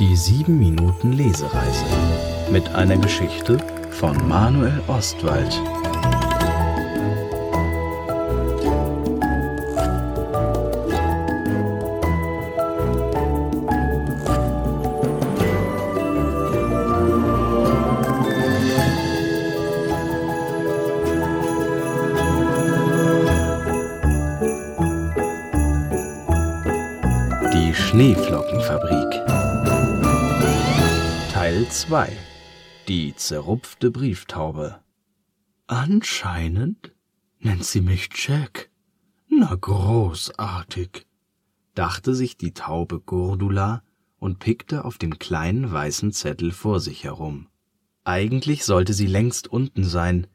Die 7 Minuten Lesereise mit einer Geschichte von Manuel Ostwald. Die Schneeflockenfabrik 2 Die zerrupfte Brieftaube Anscheinend nennt sie mich Jack. Na großartig, dachte sich die Taube Gurdula und pickte auf dem kleinen weißen Zettel vor sich herum. Eigentlich sollte sie längst unten sein.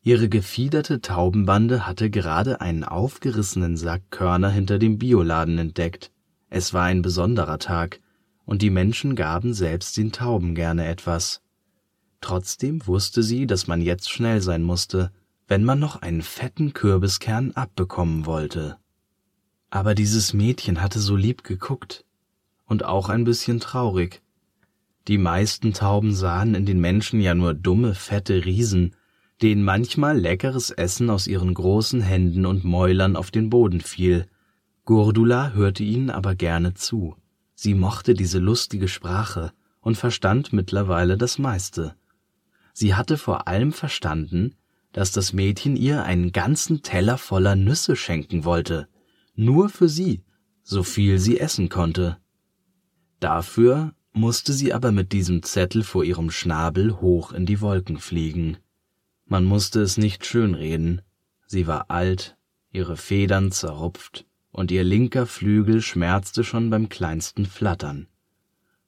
Ihre gefiederte Taubenbande hatte gerade einen aufgerissenen Sack Körner hinter dem Bioladen entdeckt. Es war ein besonderer Tag, und die Menschen gaben selbst den Tauben gerne etwas. Trotzdem wusste sie, dass man jetzt schnell sein musste, wenn man noch einen fetten Kürbiskern abbekommen wollte. Aber dieses Mädchen hatte so lieb geguckt und auch ein bisschen traurig. Die meisten Tauben sahen in den Menschen ja nur dumme, fette Riesen, denen manchmal leckeres Essen aus ihren großen Händen und Mäulern auf den Boden fiel. Gurdula hörte ihnen aber gerne zu. Sie mochte diese lustige Sprache und verstand mittlerweile das meiste. Sie hatte vor allem verstanden, dass das Mädchen ihr einen ganzen Teller voller Nüsse schenken wollte, nur für sie, so viel sie essen konnte. Dafür musste sie aber mit diesem Zettel vor ihrem Schnabel hoch in die Wolken fliegen. Man musste es nicht schönreden, sie war alt, ihre Federn zerrupft, und ihr linker Flügel schmerzte schon beim kleinsten Flattern.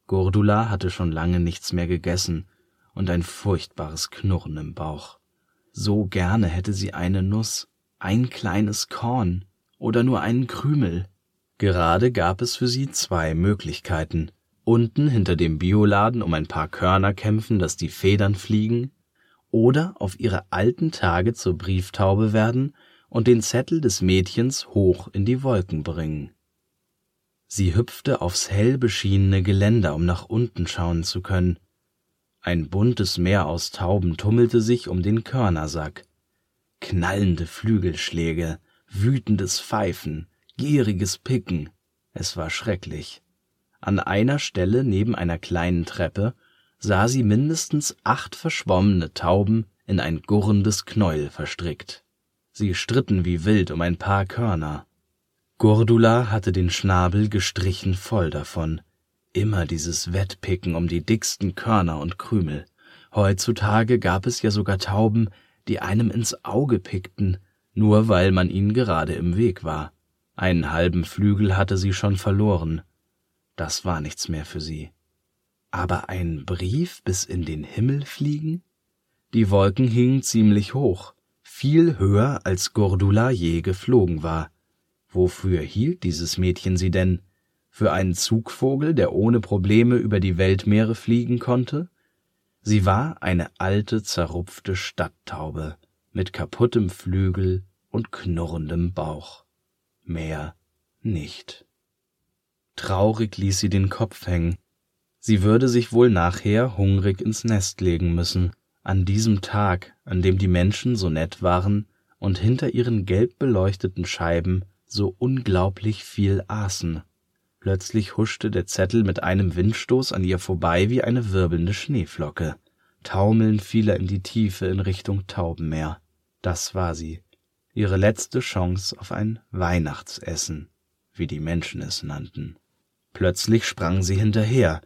Gurdula hatte schon lange nichts mehr gegessen und ein furchtbares Knurren im Bauch. So gerne hätte sie eine Nuss, ein kleines Korn oder nur einen Krümel. Gerade gab es für sie zwei Möglichkeiten. Unten hinter dem Bioladen um ein paar Körner kämpfen, dass die Federn fliegen, oder auf ihre alten Tage zur Brieftaube werden und den Zettel des Mädchens hoch in die Wolken bringen. Sie hüpfte aufs hell beschienene Geländer, um nach unten schauen zu können. Ein buntes Meer aus Tauben tummelte sich um den Körnersack. Knallende Flügelschläge, wütendes Pfeifen, gieriges Picken. Es war schrecklich. An einer Stelle neben einer kleinen Treppe sah sie mindestens acht verschwommene Tauben in ein gurrendes Knäuel verstrickt. Sie stritten wie wild um ein paar Körner. Gurdula hatte den Schnabel gestrichen voll davon. Immer dieses Wettpicken um die dicksten Körner und Krümel. Heutzutage gab es ja sogar Tauben, die einem ins Auge pickten, nur weil man ihnen gerade im Weg war. Einen halben Flügel hatte sie schon verloren. Das war nichts mehr für sie. Aber ein Brief bis in den Himmel fliegen? Die Wolken hingen ziemlich hoch, viel höher als Gurdula je geflogen war. Wofür hielt dieses Mädchen sie denn? Für einen Zugvogel, der ohne Probleme über die Weltmeere fliegen konnte? Sie war eine alte, zerrupfte Stadttaube mit kaputtem Flügel und knurrendem Bauch. Mehr nicht. Traurig ließ sie den Kopf hängen. Sie würde sich wohl nachher hungrig ins Nest legen müssen, an diesem Tag, an dem die Menschen so nett waren und hinter ihren gelb beleuchteten Scheiben so unglaublich viel aßen. Plötzlich huschte der Zettel mit einem Windstoß an ihr vorbei wie eine wirbelnde Schneeflocke. Taumelnd fiel er in die Tiefe in Richtung Taubenmeer. Das war sie, ihre letzte Chance auf ein Weihnachtsessen, wie die Menschen es nannten. Plötzlich sprang sie hinterher.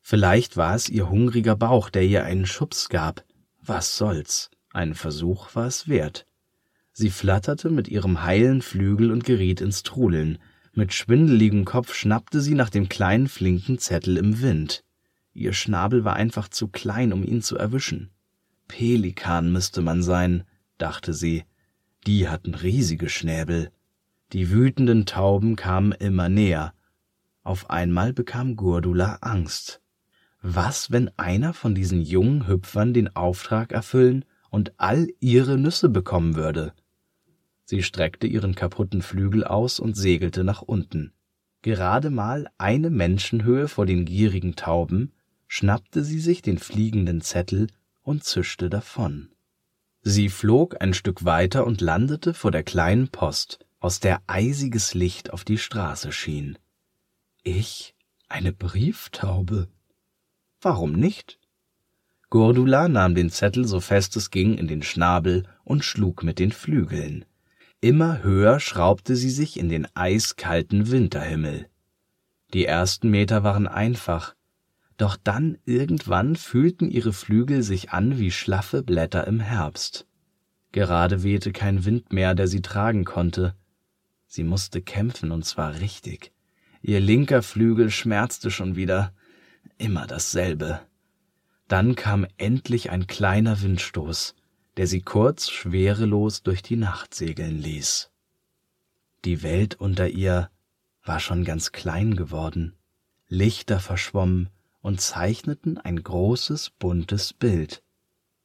Vielleicht war es ihr hungriger Bauch, der ihr einen Schubs gab. Was soll's? Ein Versuch war es wert. Sie flatterte mit ihrem heilen Flügel und geriet ins Trudeln. Mit schwindeligem Kopf schnappte sie nach dem kleinen flinken Zettel im Wind. Ihr Schnabel war einfach zu klein, um ihn zu erwischen. Pelikan müsste man sein, dachte sie. Die hatten riesige Schnäbel. Die wütenden Tauben kamen immer näher. Auf einmal bekam Gurdula Angst. Was, wenn einer von diesen jungen Hüpfern den Auftrag erfüllen und all ihre Nüsse bekommen würde? Sie streckte ihren kaputten Flügel aus und segelte nach unten. Gerade mal eine Menschenhöhe vor den gierigen Tauben schnappte sie sich den fliegenden Zettel und zischte davon. Sie flog ein Stück weiter und landete vor der kleinen Post, aus der eisiges Licht auf die Straße schien. Ich? Eine Brieftaube? Warum nicht? Gurdula nahm den Zettel so fest es ging in den Schnabel und schlug mit den Flügeln. Immer höher schraubte sie sich in den eiskalten Winterhimmel. Die ersten Meter waren einfach, doch dann irgendwann fühlten ihre Flügel sich an wie schlaffe Blätter im Herbst. Gerade wehte kein Wind mehr, der sie tragen konnte. Sie musste kämpfen, und zwar richtig. Ihr linker Flügel schmerzte schon wieder. Immer dasselbe. Dann kam endlich ein kleiner Windstoß, der sie kurz schwerelos durch die Nacht segeln ließ. Die Welt unter ihr war schon ganz klein geworden. Lichter verschwommen, und zeichneten ein großes, buntes Bild.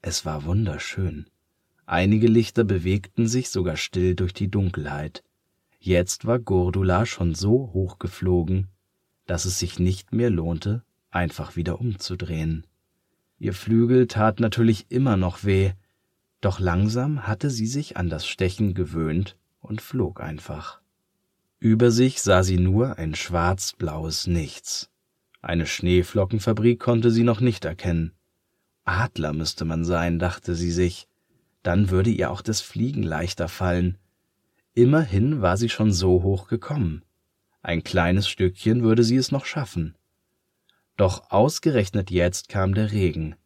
Es war wunderschön. Einige Lichter bewegten sich sogar still durch die Dunkelheit. Jetzt war Gurdula schon so hoch geflogen, dass es sich nicht mehr lohnte, einfach wieder umzudrehen. Ihr Flügel tat natürlich immer noch weh, doch langsam hatte sie sich an das Stechen gewöhnt und flog einfach. Über sich sah sie nur ein schwarz-blaues Nichts. Eine Schneeflockenfabrik konnte sie noch nicht erkennen. Adler müsste man sein, dachte sie sich, dann würde ihr auch das Fliegen leichter fallen. Immerhin war sie schon so hoch gekommen. Ein kleines Stückchen würde sie es noch schaffen. Doch ausgerechnet jetzt kam der Regen.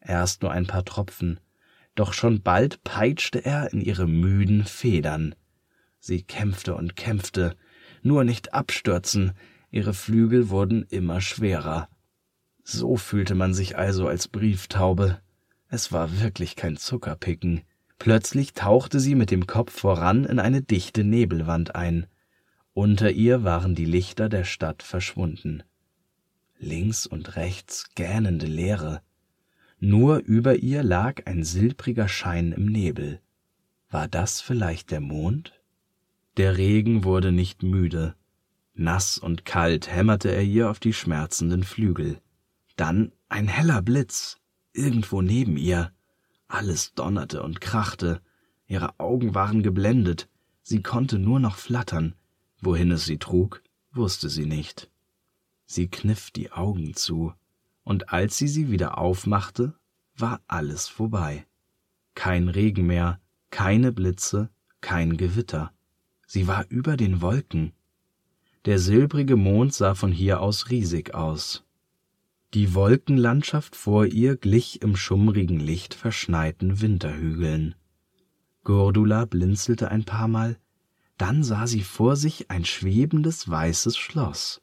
Erst nur ein paar Tropfen, doch schon bald peitschte er in ihre müden Federn. Sie kämpfte und kämpfte, nur nicht abstürzen, ihre Flügel wurden immer schwerer. So fühlte man sich also als Brieftaube. Es war wirklich kein Zuckerpicken. Plötzlich tauchte sie mit dem Kopf voran in eine dichte Nebelwand ein. Unter ihr waren die Lichter der Stadt verschwunden. Links und rechts gähnende Leere. Nur über ihr lag ein silbriger Schein im Nebel. War das vielleicht der Mond? Der Regen wurde nicht müde. Nass und kalt hämmerte er ihr auf die schmerzenden Flügel. Dann ein heller Blitz, irgendwo neben ihr. Alles donnerte und krachte, ihre Augen waren geblendet, sie konnte nur noch flattern, wohin es sie trug, wusste sie nicht. Sie kniff die Augen zu, und als sie sie wieder aufmachte, war alles vorbei. Kein Regen mehr, keine Blitze, kein Gewitter. Sie war über den Wolken, der silbrige Mond sah von hier aus riesig aus. Die Wolkenlandschaft vor ihr glich im schummrigen Licht verschneiten Winterhügeln. Gurdula blinzelte ein paar Mal, dann sah sie vor sich ein schwebendes weißes Schloss.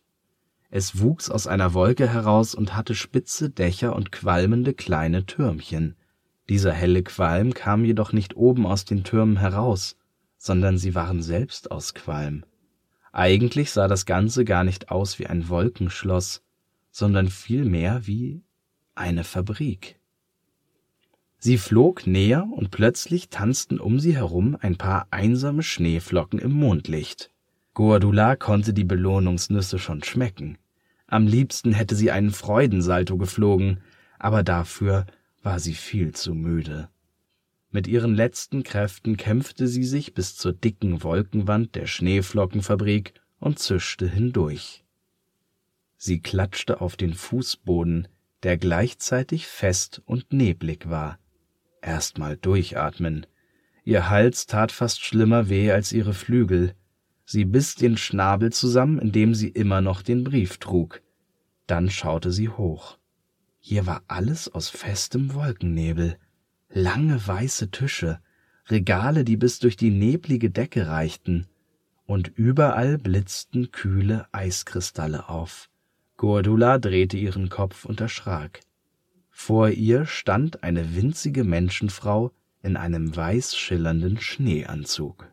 Es wuchs aus einer Wolke heraus und hatte spitze Dächer und qualmende kleine Türmchen. Dieser helle Qualm kam jedoch nicht oben aus den Türmen heraus, sondern sie waren selbst aus Qualm. Eigentlich sah das Ganze gar nicht aus wie ein Wolkenschloss, sondern vielmehr wie eine Fabrik. Sie flog näher und plötzlich tanzten um sie herum ein paar einsame Schneeflocken im Mondlicht. Goadula konnte die Belohnungsnüsse schon schmecken. Am liebsten hätte sie einen Freudensalto geflogen, aber dafür war sie viel zu müde. Mit ihren letzten Kräften kämpfte sie sich bis zur dicken Wolkenwand der Schneeflockenfabrik und zischte hindurch. Sie klatschte auf den Fußboden, der gleichzeitig fest und neblig war. Erstmal durchatmen. Ihr Hals tat fast schlimmer weh als ihre Flügel. Sie biss den Schnabel zusammen, indem sie immer noch den Brief trug. Dann schaute sie hoch. Hier war alles aus festem Wolkennebel lange weiße Tische, Regale, die bis durch die neblige Decke reichten, und überall blitzten kühle Eiskristalle auf. Gordula drehte ihren Kopf und erschrak. Vor ihr stand eine winzige Menschenfrau in einem weiß schillernden Schneeanzug.